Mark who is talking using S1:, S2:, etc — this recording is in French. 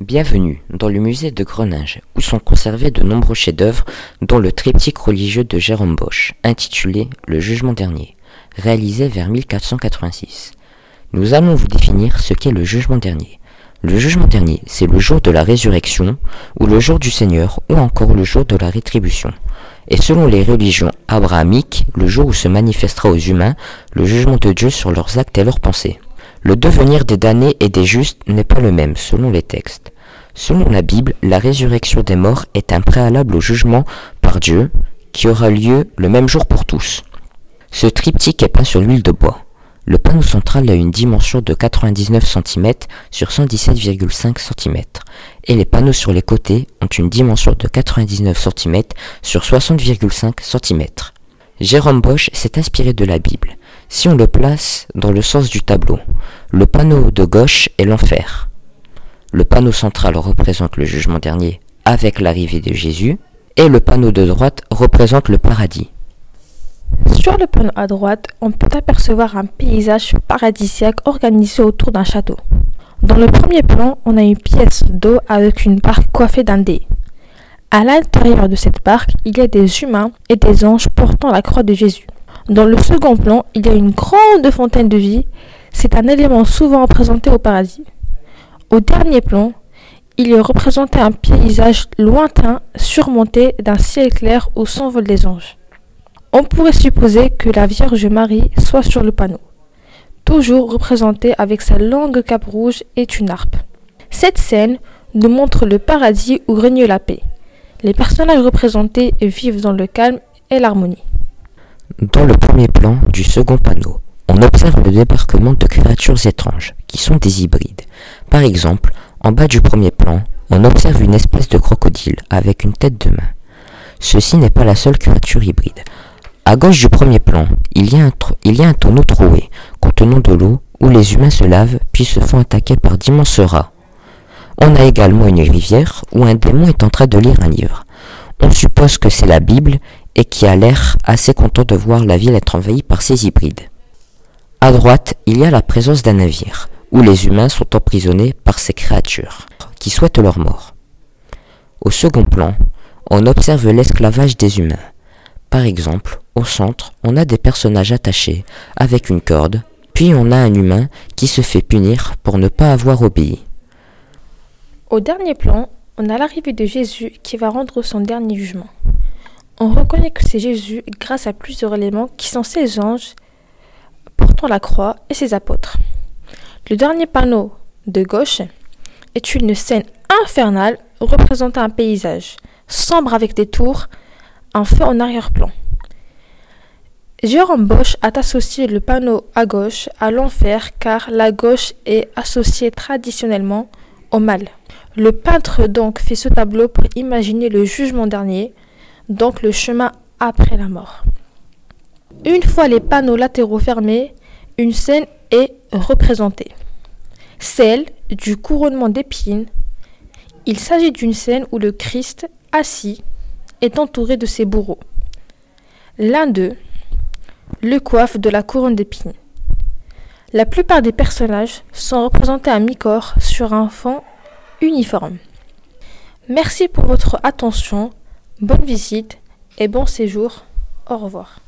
S1: Bienvenue dans le musée de Greninge, où sont conservés de nombreux chefs-d'œuvre, dont le triptyque religieux de Jérôme Bosch, intitulé Le Jugement dernier, réalisé vers 1486. Nous allons vous définir ce qu'est le Jugement dernier. Le Jugement dernier, c'est le jour de la résurrection, ou le jour du Seigneur, ou encore le jour de la rétribution. Et selon les religions abrahamiques, le jour où se manifestera aux humains le jugement de Dieu sur leurs actes et leurs pensées. Le devenir des damnés et des justes n'est pas le même selon les textes. Selon la Bible, la résurrection des morts est un préalable au jugement par Dieu qui aura lieu le même jour pour tous. Ce triptyque est peint sur l'huile de bois. Le panneau central a une dimension de 99 cm sur 117,5 cm et les panneaux sur les côtés ont une dimension de 99 cm sur 60,5 cm. Jérôme Bosch s'est inspiré de la Bible. Si on le place dans le sens du tableau, le panneau de gauche est l'enfer. Le panneau central représente le jugement dernier avec l'arrivée de Jésus et le panneau de droite représente le paradis.
S2: Sur le panneau à droite, on peut apercevoir un paysage paradisiaque organisé autour d'un château. Dans le premier plan, on a une pièce d'eau avec une barque coiffée d'un dé. À l'intérieur de cette barque, il y a des humains et des anges portant la croix de Jésus. Dans le second plan, il y a une grande fontaine de vie. C'est un élément souvent représenté au paradis. Au dernier plan, il est représenté un paysage lointain surmonté d'un ciel clair où s'envolent les anges. On pourrait supposer que la Vierge Marie soit sur le panneau, toujours représentée avec sa longue cape rouge et une harpe. Cette scène nous montre le paradis où règne la paix. Les personnages représentés vivent dans le calme et l'harmonie.
S1: Dans le premier plan du second panneau, on observe le débarquement de créatures étranges, qui sont des hybrides. Par exemple, en bas du premier plan, on observe une espèce de crocodile avec une tête de main. Ceci n'est pas la seule créature hybride. À gauche du premier plan, il y a un, tonneau troué contenant de l'eau où les humains se lavent puis se font attaquer par d'immenses rats. On a également une rivière où un démon est en train de lire un livre. On suppose que c'est la Bible et qui a l'air assez content de voir la ville être envahie par ces hybrides. À droite, il y a la présence d'un navire, où les humains sont emprisonnés par ces créatures, qui souhaitent leur mort. Au second plan, on observe l'esclavage des humains. Par exemple, au centre, on a des personnages attachés avec une corde, puis on a un humain qui se fait punir pour ne pas avoir obéi.
S2: Au dernier plan, on a l'arrivée de Jésus qui va rendre son dernier jugement. On reconnaît que c'est Jésus grâce à plusieurs éléments qui sont ses anges portant la croix et ses apôtres. Le dernier panneau de gauche est une scène infernale représentant un paysage sombre avec des tours, un feu en arrière-plan. Jérôme Bosch a associé le panneau à gauche à l'enfer car la gauche est associée traditionnellement au mal. Le peintre donc fait ce tableau pour imaginer le jugement dernier, donc le chemin après la mort. Une fois les panneaux latéraux fermés, une scène est représentée. Celle du couronnement d'épines. Il s'agit d'une scène où le Christ, assis, est entouré de ses bourreaux. L'un d'eux le coiffe de la couronne d'épines. La plupart des personnages sont représentés à mi-corps sur un fond uniforme. Merci pour votre attention, bonne visite et bon séjour. Au revoir.